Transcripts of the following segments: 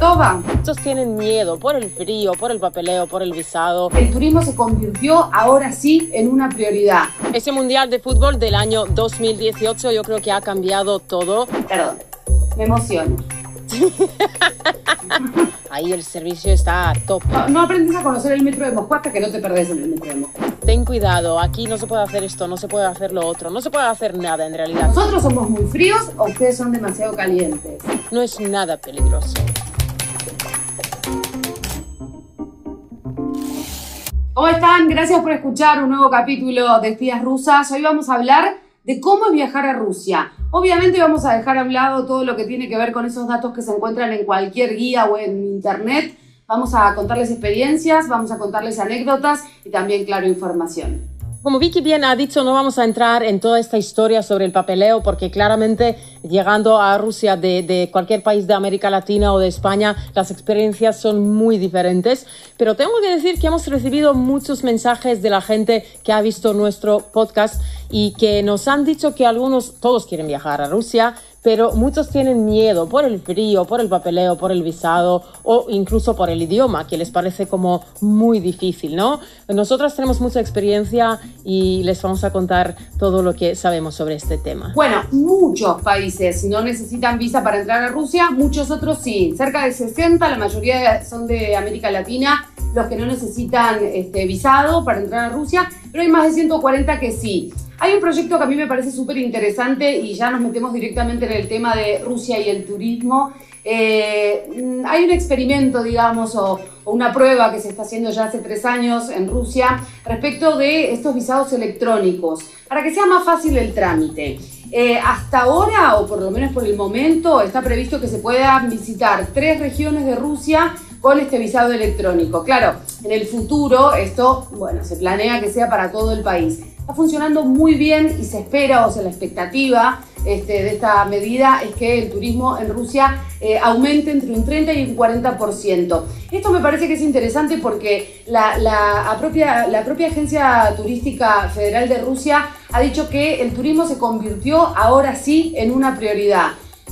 Muchos tienen miedo por el frío, por el papeleo, por el visado. El turismo se convirtió ahora sí en una prioridad. Ese Mundial de Fútbol del año 2018 yo creo que ha cambiado todo. Perdón, me emociono. Ahí el servicio está top. No, no aprendes a conocer el metro de Moscú hasta que no te perdés en el metro de Moscú. Ten cuidado, aquí no se puede hacer esto, no se puede hacer lo otro, no se puede hacer nada en realidad. ¿Nosotros somos muy fríos o ustedes son demasiado calientes? No es nada peligroso. ¿Cómo están? Gracias por escuchar un nuevo capítulo de Espías Rusas. Hoy vamos a hablar de cómo es viajar a Rusia. Obviamente vamos a dejar hablado todo lo que tiene que ver con esos datos que se encuentran en cualquier guía o en internet. Vamos a contarles experiencias, vamos a contarles anécdotas y también, claro, información. Como Vicky bien ha dicho, no vamos a entrar en toda esta historia sobre el papeleo porque claramente llegando a Rusia de, cualquier país de América Latina o de España, las experiencias son muy diferentes. Pero tengo que decir que hemos recibido muchos mensajes de la gente que ha visto nuestro podcast y que nos han dicho que algunos, todos quieren viajar a Rusia, pero muchos tienen miedo por el frío, por el papeleo, por el visado o incluso por el idioma, que les parece como muy difícil, ¿no? Nosotras tenemos mucha experiencia y les vamos a contar todo lo que sabemos sobre este tema. Bueno, muchos países no necesitan visa para entrar a Rusia, muchos otros sí, cerca de 60, la mayoría son de América Latina, los que no necesitan este, visado para entrar a Rusia, pero hay más de 140 que sí. Hay un proyecto que a mí me parece súper interesante y ya nos metemos directamente en el tema de Rusia y el turismo. Eh, hay un experimento, digamos, o, una prueba que se está haciendo ya hace tres años en Rusia respecto de estos visados electrónicos, para que sea más fácil el trámite. Eh, hasta ahora, o por lo menos por el momento, está previsto que se puedan visitar tres regiones de Rusia con este visado electrónico. Claro, en el futuro esto, bueno, se planea que sea para todo el país funcionando muy bien y se espera, o sea, la expectativa este, de esta medida es que el turismo en Rusia eh, aumente entre un 30 y un 40%. Esto me parece que es interesante porque la, la, propia, la propia Agencia Turística Federal de Rusia ha dicho que el turismo se convirtió ahora sí en una prioridad.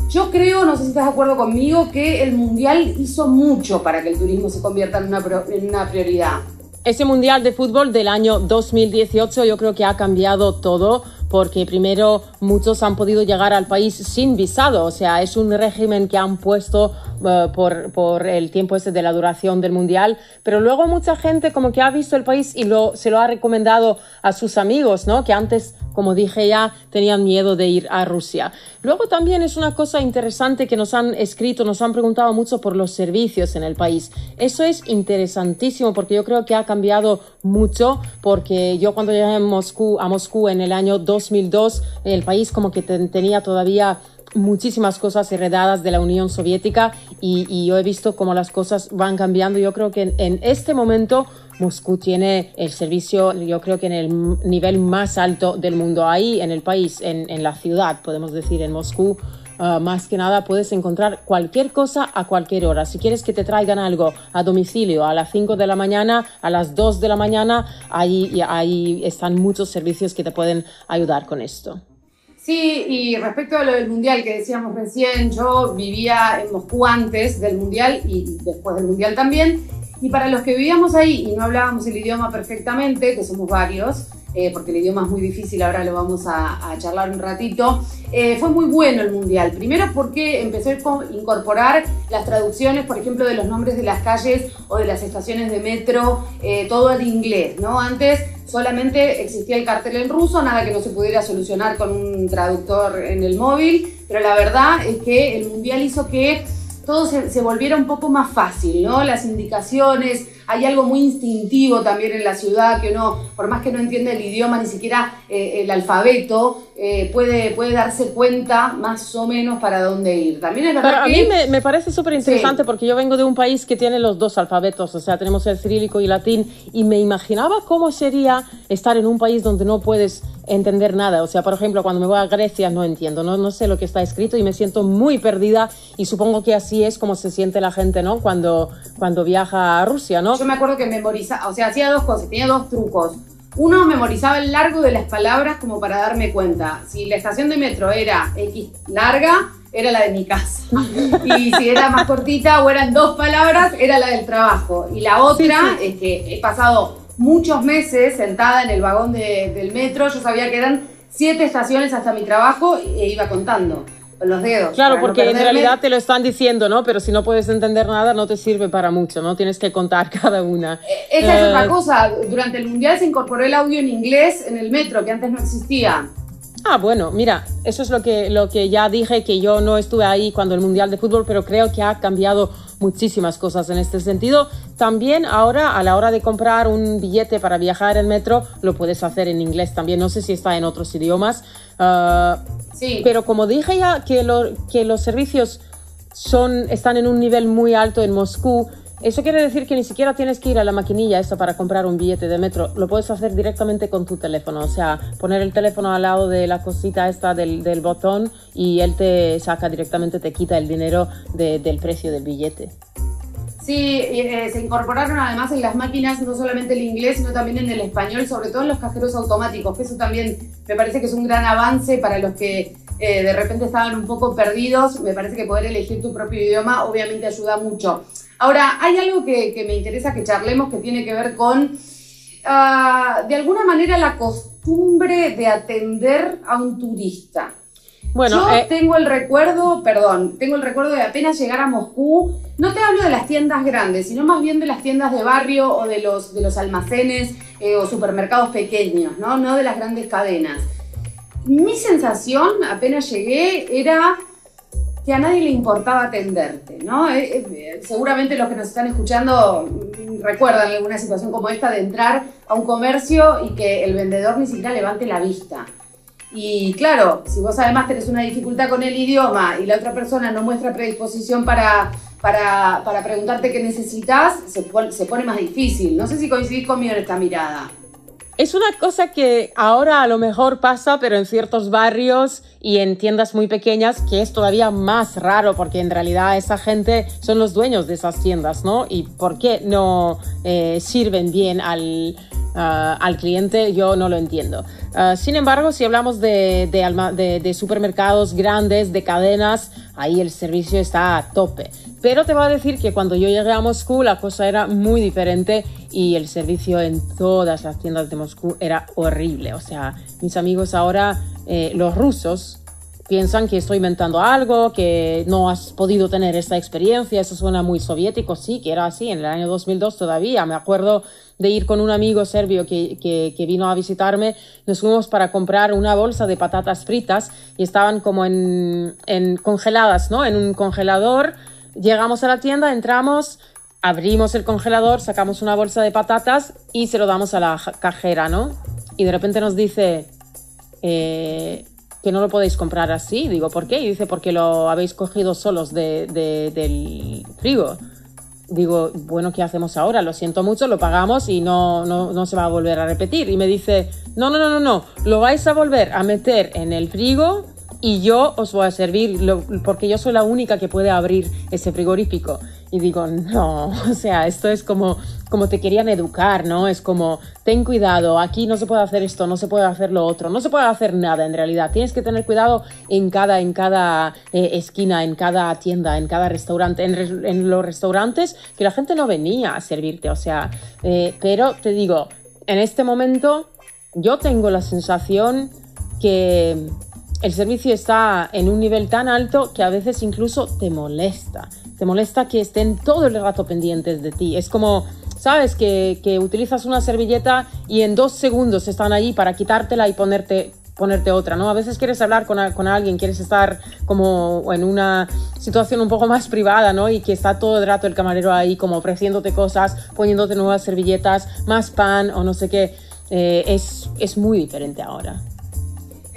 Yo creo, no sé si estás de acuerdo conmigo, que el Mundial hizo mucho para que el turismo se convierta en una, en una prioridad. Ese Mundial de Fútbol del año 2018 yo creo que ha cambiado todo porque primero muchos han podido llegar al país sin visado, o sea, es un régimen que han puesto uh, por, por, el tiempo ese de la duración del mundial, pero luego mucha gente como que ha visto el país y lo, se lo ha recomendado a sus amigos, ¿no? Que antes, como dije ya, tenían miedo de ir a Rusia. Luego también es una cosa interesante que nos han escrito, nos han preguntado mucho por los servicios en el país. Eso es interesantísimo porque yo creo que ha cambiado mucho porque yo cuando llegué a Moscú, a Moscú en el año 2002, el país como que tenía todavía muchísimas cosas heredadas de la Unión Soviética y, yo he visto cómo las cosas van cambiando. Yo creo que en, este momento Moscú tiene el servicio, yo creo que en el nivel más alto del mundo. Ahí en el país, en la ciudad, podemos decir, en Moscú, Uh, más que nada puedes encontrar cualquier cosa a cualquier hora. Si quieres que te traigan algo a domicilio a las 5 de la mañana, a las 2 de la mañana, ahí, ahí están muchos servicios que te pueden ayudar con esto. Sí, y respecto a lo del Mundial que decíamos recién, yo vivía en Moscú antes del Mundial y después del Mundial también. Y para los que vivíamos ahí y no hablábamos el idioma perfectamente, que somos varios, eh, porque el idioma es muy difícil, ahora lo vamos a, charlar un ratito, eh, fue muy bueno el Mundial. Primero porque empezó a incorporar las traducciones, por ejemplo, de los nombres de las calles o de las estaciones de metro, eh, todo al inglés, ¿no? Antes solamente existía el cartel en ruso, nada que no se pudiera solucionar con un traductor en el móvil, pero la verdad es que el Mundial hizo que todo se, se volviera un poco más fácil, ¿no? Las indicaciones, hay algo muy instintivo también en la ciudad que uno, por más que no entienda el idioma, ni siquiera eh, el alfabeto, eh, puede, puede darse cuenta más o menos para dónde ir. También es verdad Pero que... A mí me, me parece súper interesante sí. porque yo vengo de un país que tiene los dos alfabetos, o sea, tenemos el cirílico y latín, y me imaginaba cómo sería estar en un país donde no puedes entender nada. O sea, por ejemplo, cuando me voy a Grecia no entiendo, no, no sé lo que está escrito y me siento muy perdida y supongo que así es como se siente la gente, ¿no? Cuando, cuando viaja a Rusia, ¿no? Yo me acuerdo que memorizaba, o sea, hacía dos cosas, tenía dos trucos. Uno, memorizaba el largo de las palabras como para darme cuenta. Si la estación de metro era X larga, era la de mi casa. Y si era más cortita o eran dos palabras, era la del trabajo. Y la otra es que he pasado muchos meses sentada en el vagón del metro, yo sabía que eran siete estaciones hasta mi trabajo e iba contando con los dedos. Claro, porque en realidad te lo están diciendo, ¿no? Pero si no puedes entender nada, no te sirve para mucho, ¿no? Tienes que contar cada una. E, esa es otra eh, cosa. Durante el Mundial se incorporó el audio en inglés en el metro, que antes no existía. Ah, bueno, mira, eso es lo que, lo que ya dije, que yo no estuve ahí cuando el Mundial de Fútbol, pero creo que ha cambiado muchísimas cosas en este sentido. También ahora, a la hora de comprar un billete para viajar en metro, lo puedes hacer en inglés también. No sé si está en otros idiomas. Ah, Pero como dije ya que, que los servicios son, están en un nivel muy alto en Moscú, eso quiere decir que ni siquiera tienes que ir a la maquinilla esta para comprar un billete de metro. Lo puedes hacer directamente con tu teléfono. O sea, poner el teléfono al lado de la cosita esta del botón y él te saca directamente, te quita el dinero del precio del billete. Sí, eh, se incorporaron además en las máquinas no solamente el inglés, sino también en el español, sobre todo en los cajeros automáticos, que eso también me parece que es un gran avance para los que eh, de repente estaban un poco perdidos. Me parece que poder elegir tu propio idioma obviamente ayuda mucho. Ahora, hay algo que, me interesa que charlemos que tiene que ver con, ah, de alguna manera, la costumbre de atender a un turista. Bueno, Yo eh, tengo el recuerdo, perdón, tengo el recuerdo de apenas llegar a Moscú, no te hablo de las tiendas grandes, sino más bien de las tiendas de barrio o de los, de los almacenes eh, o supermercados pequeños, ¿no? no de las grandes cadenas. Mi sensación, apenas llegué, era que a nadie le importaba atenderte, ¿no? Eh, seguramente los que nos están escuchando recuerdan alguna situación como esta de entrar a un comercio y que el vendedor ni siquiera levante la vista. Y claro, si vos además tenés una dificultad con el idioma y la otra persona no muestra predisposición para, para, para preguntarte qué necesitas, se se pone más difícil. No sé si coincidís conmigo en esta mirada. Es una cosa que ahora a lo mejor pasa, pero en ciertos barrios y en tiendas muy pequeñas, que es todavía más raro, porque en realidad esa gente son los dueños de esas tiendas, ¿no? Y por qué no eh, sirven bien al, ah, al cliente, yo no lo entiendo. Ah, sin embargo, si hablamos de, de, de, supermercados grandes, de cadenas, ahí el servicio está a tope. Pero te voy a decir que cuando yo llegué a Moscú la cosa era muy diferente y el servicio en todas las tiendas de Moscú era horrible. O sea, mis amigos ahora, eh, los rusos, piensan que estoy inventando algo, que no has podido tener esta experiencia, eso suena muy soviético, sí, que era así, en el año 2002 todavía, me acuerdo de ir con un amigo serbio que, que, vino a visitarme, nos fuimos para comprar una bolsa de patatas fritas y estaban como en, en congeladas, ¿no? En un congelador, llegamos a la tienda, entramos, abrimos el congelador, sacamos una bolsa de patatas y se lo damos a la cajera, ¿no? Y de repente nos dice eh, que no lo podéis comprar así. Digo, ¿por qué? Y dice, porque lo habéis cogido solos de, del frigo. Digo, bueno, ¿qué hacemos ahora? Lo siento mucho, lo pagamos y no, no, no se va a volver a repetir. Y me dice, no, no, no, no, no, lo vais a volver a meter en el frigo y yo os voy a servir, porque yo soy la única que puede abrir ese frigorífico. Y digo, no, o sea, esto es como, como te querían educar, ¿no? Es como, ten cuidado, aquí no se puede hacer esto, no se puede hacer lo otro, no se puede hacer nada en realidad. Tienes que tener cuidado en cada, en cada eh, esquina, en cada tienda, en cada restaurante, en, los restaurantes que la gente no venía a servirte, o sea, eh, pero te digo, en este momento yo tengo la sensación que el servicio está en un nivel tan alto que a veces incluso te molesta. Te molesta que estén todo el rato pendientes de ti. Es como, ¿sabes? Que, que utilizas una servilleta y en dos segundos están allí para quitártela y ponerte, ponerte otra, ¿no? A veces quieres hablar con, con, alguien, quieres estar como en una situación un poco más privada, ¿no? Y que está todo el rato el camarero ahí como ofreciéndote cosas, poniéndote nuevas servilletas, más pan o no sé qué. Eh, es, es muy diferente ahora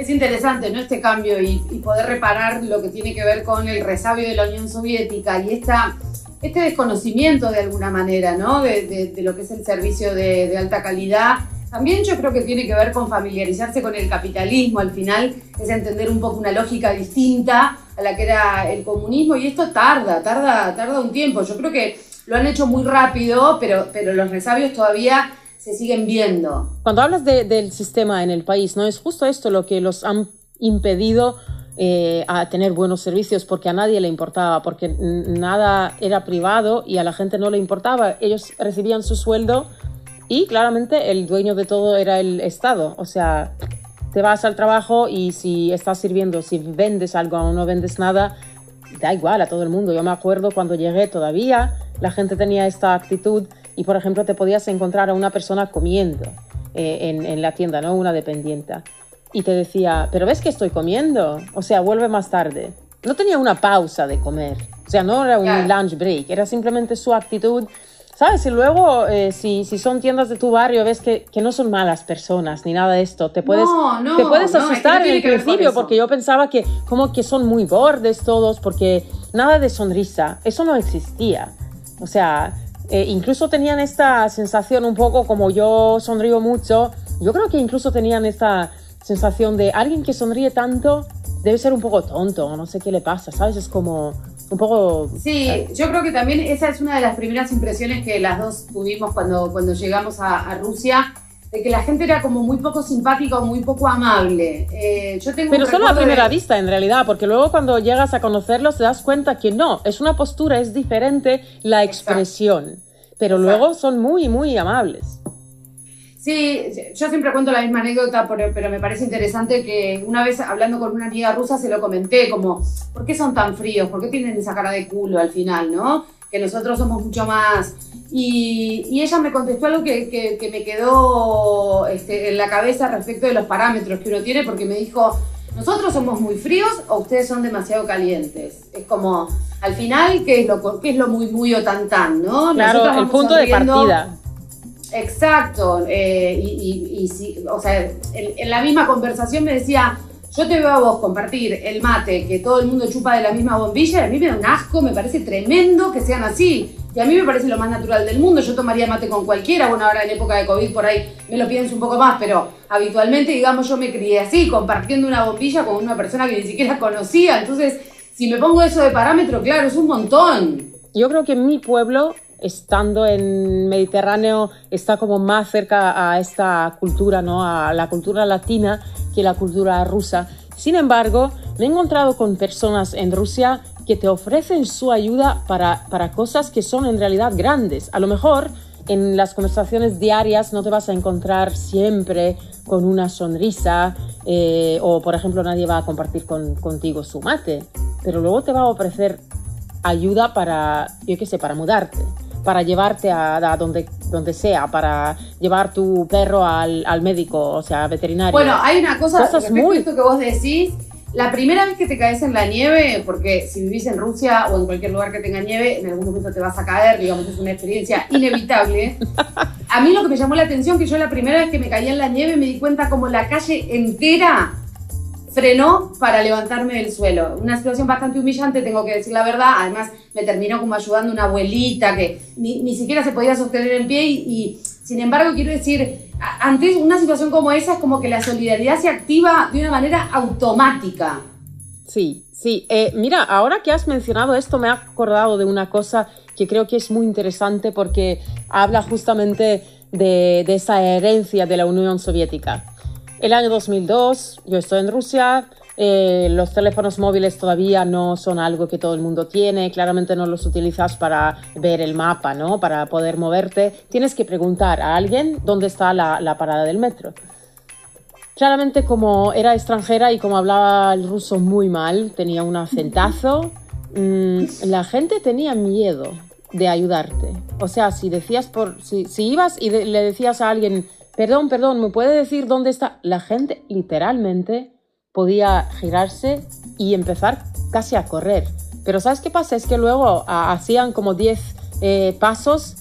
es interesante ¿no? este cambio y, poder reparar lo que tiene que ver con el resabio de la Unión Soviética y esta, este desconocimiento de alguna manera ¿no? de, lo que es el servicio de, alta calidad. También yo creo que tiene que ver con familiarizarse con el capitalismo, al final es entender un poco una lógica distinta a la que era el comunismo y esto tarda, tarda, tarda un tiempo. Yo creo que lo han hecho muy rápido, pero, pero los resabios todavía se siguen viendo. Cuando hablas del sistema en el país, ¿no? Es justo esto lo que los han impedido eh, a tener buenos servicios porque a nadie le importaba, porque nada era privado y a la gente no le importaba. Ellos recibían su sueldo y claramente el dueño de todo era el Estado. O sea, te vas al trabajo y si estás sirviendo, si vendes algo o no vendes nada, da igual a todo el mundo. Yo me acuerdo cuando llegué todavía, la gente tenía esta actitud y, por ejemplo, te podías encontrar a una persona comiendo eh, en, en, la tienda, ¿no? Una dependiente. Y te decía, pero ves que estoy comiendo, o sea, vuelve más tarde. No tenía una pausa de comer, o sea, no era un lunch break, era simplemente su actitud ¿Sabes? Y luego, eh, si, si, son tiendas de tu barrio, ves que, que, no son malas personas ni nada de esto. Te puedes, te puedes asustar en el principio porque yo pensaba que como que son muy bordes todos, porque nada de sonrisa, eso no existía. O sea, eh, incluso tenían esta sensación un poco como yo sonrío mucho, yo creo que incluso tenían esta sensación de alguien que sonríe tanto debe ser un poco tonto, no sé qué le pasa, ¿sabes? Es como un poco... Sí, yo creo que también esa es una de las primeras impresiones que las dos tuvimos cuando, cuando llegamos a, Rusia, de que la gente era como muy poco simpática o muy poco amable. Eh, yo tengo Pero solo a primera vista, en realidad, porque luego cuando llegas a conocerlos te das cuenta que no, es una postura, es diferente la expresión, pero luego son muy, muy amables. Sí, yo siempre cuento la misma anécdota, pero, me parece interesante que una vez hablando con una amiga rusa se lo comenté, como, ¿por qué son tan fríos? ¿Por qué tienen esa cara de culo al final, no? Que nosotros somos mucho más... Y, ella me contestó algo que, me quedó este, en la cabeza respecto de los parámetros que uno tiene, porque me dijo, nosotros somos muy fríos o ustedes son demasiado calientes. Es como, al final, ¿qué es lo, qué es lo muy, muy o tan, tan, no? Claro, el punto de partida Exacto, eh, y, y, o sea, en, la misma conversación me decía, yo te veo a vos compartir el mate que todo el mundo chupa de la misma bombilla, y a mí me da un asco, me parece tremendo que sean así. Y a mí me parece lo más natural del mundo, yo tomaría mate con cualquiera, bueno, ahora en época de COVID por ahí me lo pienso un poco más, pero habitualmente, digamos, yo me crié así, compartiendo una bombilla con una persona que ni siquiera conocía, entonces, si me pongo eso de parámetro, claro, es un montón. Yo creo que en mi pueblo estando en Mediterráneo está como más cerca a esta cultura, ¿no? a la cultura latina que la cultura rusa. Sin embargo, me he encontrado con personas en Rusia que te ofrecen su ayuda para, para cosas que son en realidad grandes. A lo mejor en las conversaciones diarias no te vas a encontrar siempre con una sonrisa eh, o, por ejemplo, nadie va a compartir con, contigo su mate, pero luego te va a ofrecer ayuda para, yo qué sé, para mudarte para llevarte a, donde, donde sea, para llevar tu perro al, al, médico, o sea, veterinario. Bueno, hay una cosa muy... esto que vos decís. La primera vez que te caes en la nieve, porque si vivís en Rusia o en cualquier lugar que tenga nieve, en algún momento te vas a caer, digamos, es una experiencia inevitable. A mí lo que me llamó la atención, que yo la primera vez que me caí en la nieve me di cuenta como la calle entera frenó para levantarme del suelo. Una situación bastante humillante, tengo que decir la verdad. Además, me terminó como ayudando una abuelita que ni, siquiera se podía sostener en pie y, sin embargo, quiero decir, ante una situación como esa es como que la solidaridad se activa de una manera automática. Sí, sí. Eh, mira, ahora que has mencionado esto, me he acordado de una cosa que creo que es muy interesante porque habla justamente de, de esa herencia de la Unión Soviética. El año 2002, yo estoy en Rusia, eh, los teléfonos móviles todavía no son algo que todo el mundo tiene, claramente no los utilizas para ver el mapa, ¿no? Para poder moverte. Tienes que preguntar a alguien dónde está la, parada del metro. Claramente como era extranjera y como hablaba el ruso muy mal, tenía un acentazo, mm, la gente tenía miedo de ayudarte. O sea, si decías por, si, ibas y le decías a alguien, perdón, perdón, ¿me puede decir dónde está? La gente literalmente podía girarse y empezar casi a correr. Pero ¿sabes qué pasa? Es que luego hacían como 10 eh, pasos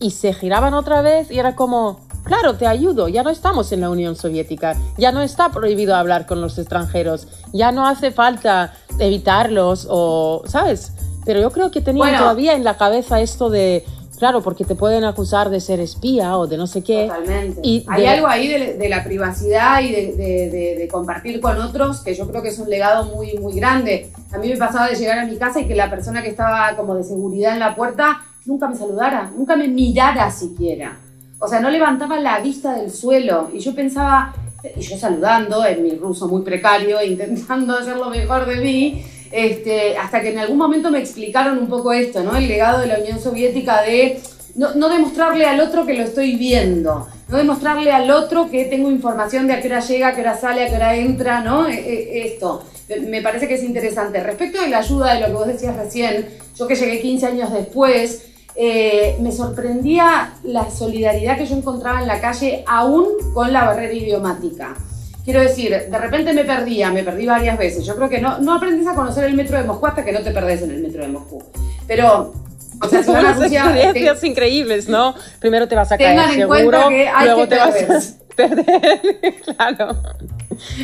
y se giraban otra vez y era como, claro, te ayudo, ya no estamos en la Unión Soviética, ya no está prohibido hablar con los extranjeros, ya no hace falta evitarlos o, ¿sabes? Pero yo creo que tenían todavía en la cabeza esto de, Claro, porque te pueden acusar de ser espía o de no sé qué. Totalmente. Y Hay algo ahí de, la privacidad y de, compartir con otros que yo creo que es un legado muy, muy grande. A mí me pasaba de llegar a mi casa y que la persona que estaba como de seguridad en la puerta nunca me saludara, nunca me mirara siquiera. O sea, no levantaba la vista del suelo. Y yo pensaba, y yo saludando en mi ruso muy precario, intentando hacer lo mejor de mí, este, hasta que en algún momento me explicaron un poco esto, ¿no? El legado de la Unión Soviética de no, demostrarle al otro que lo estoy viendo, no demostrarle al otro que tengo información de a qué hora llega, a qué hora sale, a qué hora entra, ¿no? E, e, esto, me parece que es interesante. Respecto de la ayuda de lo que vos decías recién, yo que llegué 15 años después, eh, me sorprendía la solidaridad que yo encontraba en la calle, aún con la barrera idiomática. Quiero decir, de repente me perdía, me perdí varias veces. Yo creo que no, no aprendes a conocer el metro de Moscú hasta que no te perdés en el metro de Moscú. Pero o sea, son unas experiencias increíbles, ¿no? Primero te vas a caer seguro, luego te vas a perder, claro.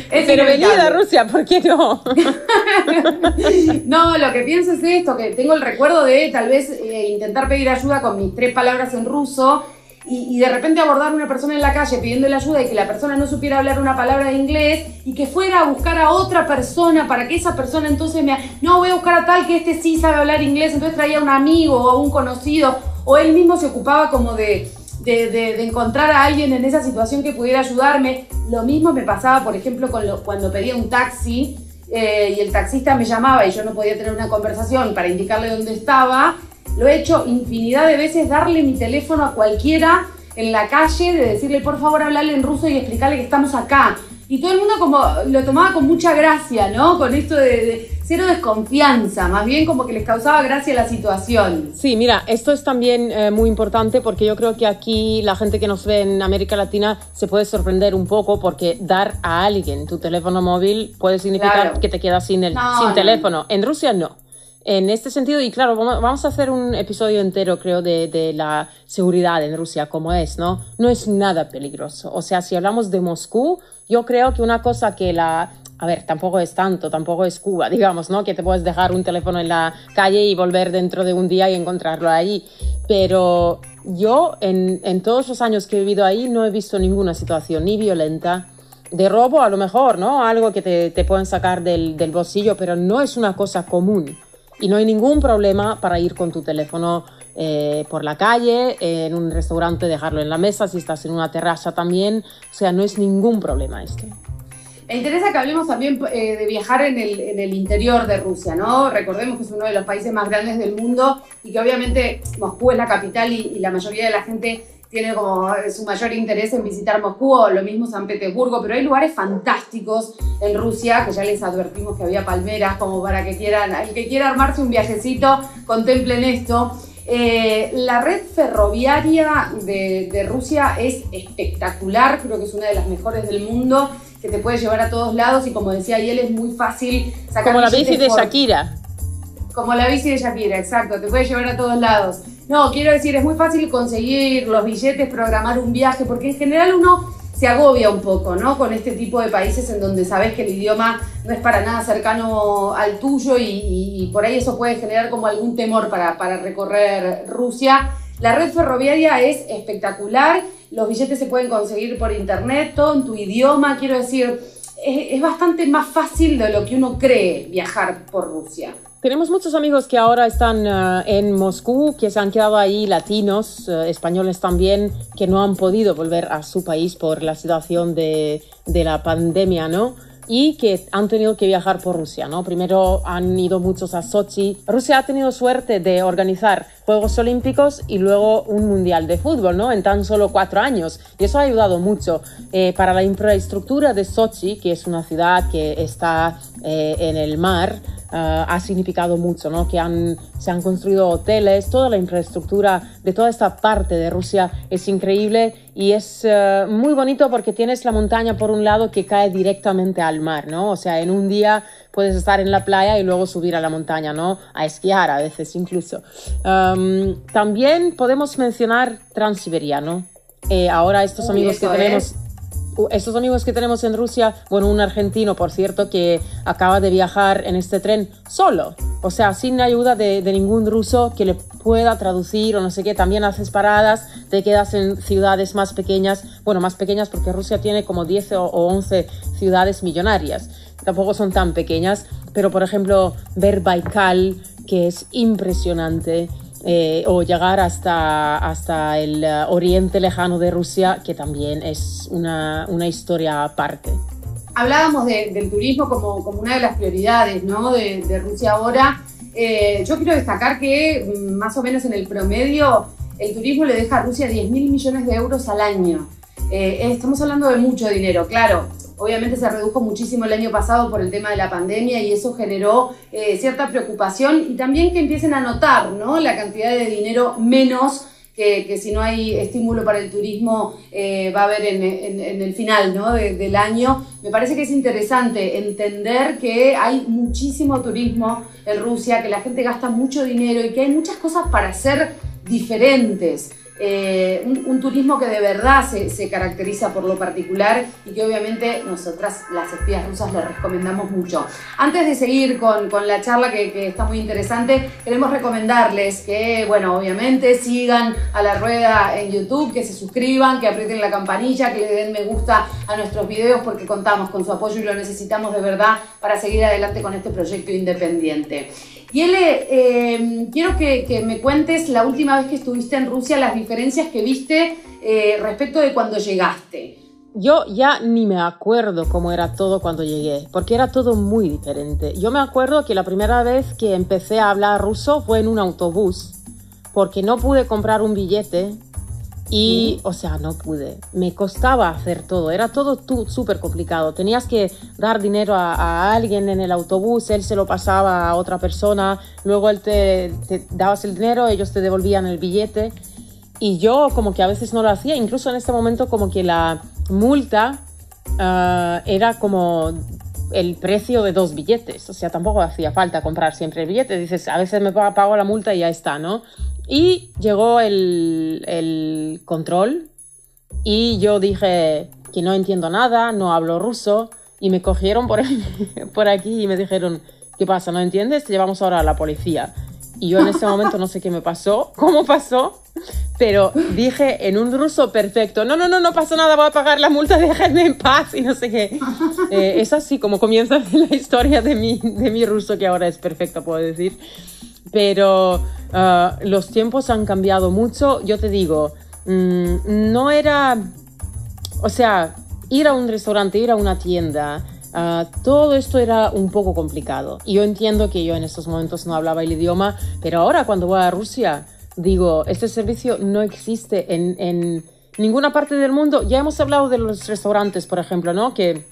Pero venida a Rusia, ¿por qué no? no, lo que pienso es esto, que tengo el recuerdo de tal vez eh, intentar pedir ayuda con mis tres palabras en ruso y, de repente abordar a una persona en la calle pidiéndole ayuda y que la persona no supiera hablar una palabra de inglés y que fuera a buscar a otra persona para que esa persona entonces me... No, voy a buscar a tal que este sí sabe hablar inglés, entonces traía a un amigo o a un conocido o él mismo se ocupaba como de, de, encontrar a alguien en esa situación que pudiera ayudarme. Lo mismo me pasaba, por ejemplo, cuando pedía un taxi eh, y el taxista me llamaba y yo no podía tener una conversación para indicarle dónde estaba lo he hecho infinidad de veces, darle mi teléfono a cualquiera en la calle, de decirle por favor hablarle en ruso y explicarle que estamos acá. Y todo el mundo como lo tomaba con mucha gracia, ¿no? Con esto de, cero desconfianza, más bien como que les causaba gracia la situación. Sí, mira, esto es también eh, muy importante porque yo creo que aquí la gente que nos ve en América Latina se puede sorprender un poco porque dar a alguien tu teléfono móvil puede significar que te quedas sin, el, sin teléfono. En Rusia no en este sentido, y claro, vamos a hacer un episodio entero, creo, de, de, la seguridad en Rusia, como es, ¿no? No es nada peligroso. O sea, si hablamos de Moscú, yo creo que una cosa que la... A ver, tampoco es tanto, tampoco es Cuba, digamos, ¿no? Que te puedes dejar un teléfono en la calle y volver dentro de un día y encontrarlo ahí. Pero yo, en, en todos los años que he vivido ahí, no he visto ninguna situación ni violenta, de robo a lo mejor, ¿no? Algo que te, te pueden sacar del, del bolsillo, pero no es una cosa común y no hay ningún problema para ir con tu teléfono eh, por la calle, en un restaurante, dejarlo en la mesa, si estás en una terraza también. O sea, no es ningún problema esto. Me interesa que hablemos también eh, de viajar en el, interior de Rusia, ¿no? Recordemos que es uno de los países más grandes del mundo y que obviamente Moscú es la capital y la mayoría de la gente tiene como su mayor interés en visitar Moscú o lo mismo San Petersburgo, pero hay lugares fantásticos en Rusia, que ya les advertimos que había palmeras, como para que quieran, el que quiera armarse un viajecito, contemplen esto. Eh, la red ferroviaria de, Rusia es espectacular, creo que es una de las mejores del mundo, que te puede llevar a todos lados y como decía él es muy fácil sacar Como la bici de Shakira. Como la bici de Shakira, exacto, te puede llevar a todos lados. No, quiero decir, es muy fácil conseguir los billetes, programar un viaje, porque en general uno se agobia un poco, ¿no? Con este tipo de países en donde sabes que el idioma no es para nada cercano al tuyo y, por ahí eso puede generar como algún temor para, para recorrer Rusia. La red ferroviaria es espectacular, los billetes se pueden conseguir por internet, todo en tu idioma, quiero decir, es bastante más fácil de lo que uno cree viajar por Rusia. Tenemos muchos amigos que ahora están eh, en Moscú, que se han quedado ahí, latinos, eh, españoles también, que no han podido volver a su país por la situación de, de la pandemia, ¿no? y que han tenido que viajar por Rusia, ¿no? Primero han ido muchos a Sochi. Rusia ha tenido suerte de organizar Juegos Olímpicos y luego un Mundial de Fútbol, ¿no? En tan solo cuatro años. Y eso ha ayudado mucho eh, para la infraestructura de Sochi, que es una ciudad que está eh, en el mar. Eh, ha significado mucho, ¿no? Que han, se han construido hoteles, toda la infraestructura de toda esta parte de Rusia es increíble y es muy bonito porque tienes la montaña por un lado que cae directamente al mar, ¿no? O sea, en un día puedes estar en la playa y luego subir a la montaña, ¿no? A esquiar a veces incluso. Um, también podemos mencionar Transiberiano. Eh, ahora estos amigos que tenemos... Estos amigos que tenemos en Rusia, bueno, un argentino, por cierto, que acaba de viajar en este tren solo, o sea, sin ayuda de, de, ningún ruso que le pueda traducir o no sé qué, también haces paradas, te quedas en ciudades más pequeñas, bueno, más pequeñas porque Rusia tiene como 10 o 11 ciudades millonarias tampoco son tan pequeñas, pero por ejemplo ver Baikal, que es impresionante, eh, o llegar hasta, hasta el eh, oriente lejano de Rusia, que también es una, una historia aparte. Hablábamos del turismo como, como, una de las prioridades ¿no? de, Rusia ahora. Eh, yo quiero destacar que mm, más o menos en el promedio el turismo le deja a Rusia 10 mil millones de euros al año. estamos hablando de mucho dinero, claro. Obviamente se redujo muchísimo el año pasado por el tema de la pandemia y eso generó eh, cierta preocupación y también que empiecen a notar ¿no? la cantidad de dinero menos que, si no hay estímulo para el turismo eh, va a haber en, el final ¿no? del año. Me parece que es interesante entender que hay muchísimo turismo en Rusia, que la gente gasta mucho dinero y que hay muchas cosas para hacer diferentes. Eh, un, turismo que de verdad se, caracteriza por lo particular y que obviamente nosotras, las espías rusas, les recomendamos mucho. Antes de seguir con, la charla que, está muy interesante, queremos recomendarles que, bueno, obviamente sigan a la rueda en YouTube, que se suscriban, que aprieten la campanilla, que le den me gusta a nuestros videos porque contamos con su apoyo y lo necesitamos de verdad para seguir adelante con este proyecto independiente. Y eh, quiero que, me cuentes la última vez que estuviste en Rusia, las diferencias que viste eh, respecto de cuando llegaste. Yo ya ni me acuerdo cómo era todo cuando llegué, porque era todo muy diferente. Yo me acuerdo que la primera vez que empecé a hablar ruso fue en un autobús, porque no pude comprar un billete y, o sea, no pude. Me costaba hacer todo. Era todo súper complicado. Tenías que dar dinero a, alguien en el autobús, él se lo pasaba a otra persona, luego él te, dabas el dinero, ellos te devolvían el billete. Y yo como que a veces no lo hacía. Incluso en este momento como que la multa ah, era como el precio de dos billetes. O sea, tampoco hacía falta comprar siempre el billete. Dices, a veces me pago la multa y ya está, ¿no? Y llegó el, control y yo dije que no entiendo nada, no hablo ruso y me cogieron por, por aquí y me dijeron, ¿qué pasa? ¿No entiendes? Te llevamos ahora a la policía. Y yo en ese momento no sé qué me pasó, cómo pasó, pero dije en un ruso perfecto, no, no, no, no pasó nada, voy a pagar la multa, déjenme en paz y no sé qué. Eh, es así como comienza la historia de mi, de mi ruso, que ahora es perfecto, puedo decir pero ah, los tiempos han cambiado mucho. Yo te digo, mm, no era, o sea, ir a un restaurante, ir a una tienda, ah, todo esto era un poco complicado. Y yo entiendo que yo en estos momentos no hablaba el idioma, pero ahora cuando voy a Rusia, digo, este servicio no existe en, en ninguna parte del mundo. Ya hemos hablado de los restaurantes, por ejemplo, ¿no? Que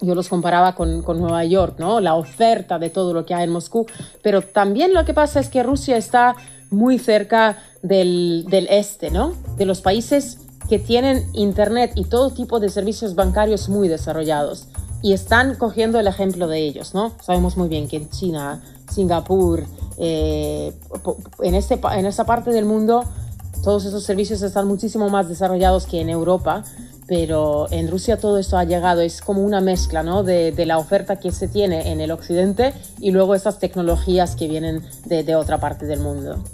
yo los comparaba con, con, Nueva York, ¿no? La oferta de todo lo que hay en Moscú. Pero también lo que pasa es que Rusia está muy cerca del, del este, ¿no? De los países que tienen Internet y todo tipo de servicios bancarios muy desarrollados. Y están cogiendo el ejemplo de ellos, ¿no? Sabemos muy bien que en China, Singapur, eh, en, este, en esta parte del mundo, todos esos servicios están muchísimo más desarrollados que en Europa pero en Rusia todo esto ha llegado, es como una mezcla ¿no? de, la oferta que se tiene en el occidente y luego esas tecnologías que vienen de, otra parte del mundo.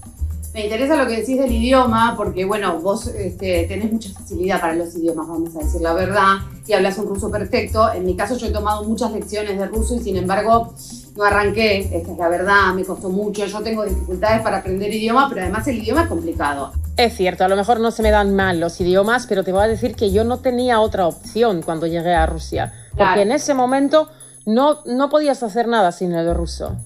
Me interesa lo que decís del idioma, porque bueno, vos este, tenés mucha facilidad para los idiomas, vamos a decir la verdad, y hablas un ruso perfecto. En mi caso yo he tomado muchas lecciones de ruso y sin embargo no arranqué, esta es la verdad, me costó mucho, yo tengo dificultades para aprender idioma, pero además el idioma es complicado. Es cierto, a lo mejor no se me dan mal los idiomas, pero te voy a decir que yo no tenía otra opción cuando llegué a Rusia. Porque en ese momento no, no podías hacer nada sin el ruso.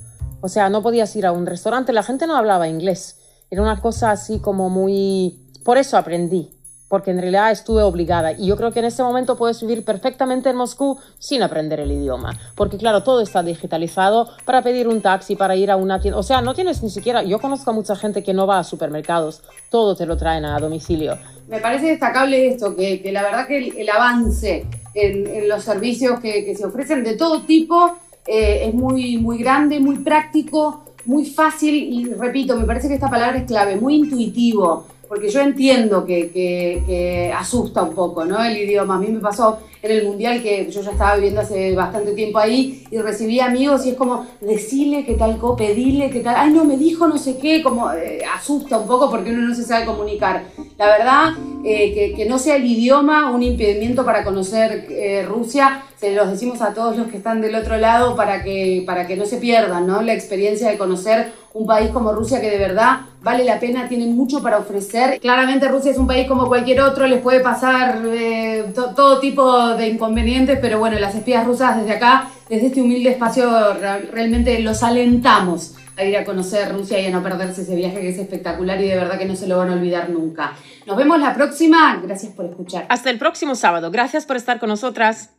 O sea, no podías ir a un restaurante, la gente no hablaba inglés. Era una cosa así como muy... Por eso aprendí porque en realidad estuve obligada. Y yo creo que en este momento puedes vivir perfectamente en Moscú sin aprender el idioma, porque claro, todo está digitalizado para pedir un taxi, para ir a una tienda. O sea, no tienes ni siquiera, yo conozco a mucha gente que no va a supermercados, todo te lo traen a domicilio. Me parece destacable esto, que, la verdad que el, avance en, los servicios que, se ofrecen de todo tipo eh, es muy, muy grande, muy práctico, muy fácil y repito, me parece que esta palabra es clave, muy intuitivo porque yo entiendo que, asusta un poco, ¿no? El idioma. A mí me pasó en el mundial que yo ya estaba viviendo hace bastante tiempo ahí y recibí amigos y es como, decile qué tal, pedile qué tal, ay no, me dijo no sé qué, como eh, asusta un poco porque uno no se sabe comunicar. La verdad, eh, que, que, no sea el idioma un impedimento para conocer eh, Rusia, se los decimos a todos los que están del otro lado para que, para que no se pierdan, ¿no? La experiencia de conocer un país como Rusia que de verdad vale la pena, tiene mucho para ofrecer. Claramente Rusia es un país como cualquier otro, les puede pasar eh, todo tipo de inconvenientes, pero bueno, las espías rusas desde acá, desde este humilde espacio, realmente los alentamos a ir a conocer Rusia y a no perderse ese viaje que es espectacular y de verdad que no se lo van a olvidar nunca. Nos vemos la próxima, gracias por escuchar. Hasta el próximo sábado, gracias por estar con nosotras.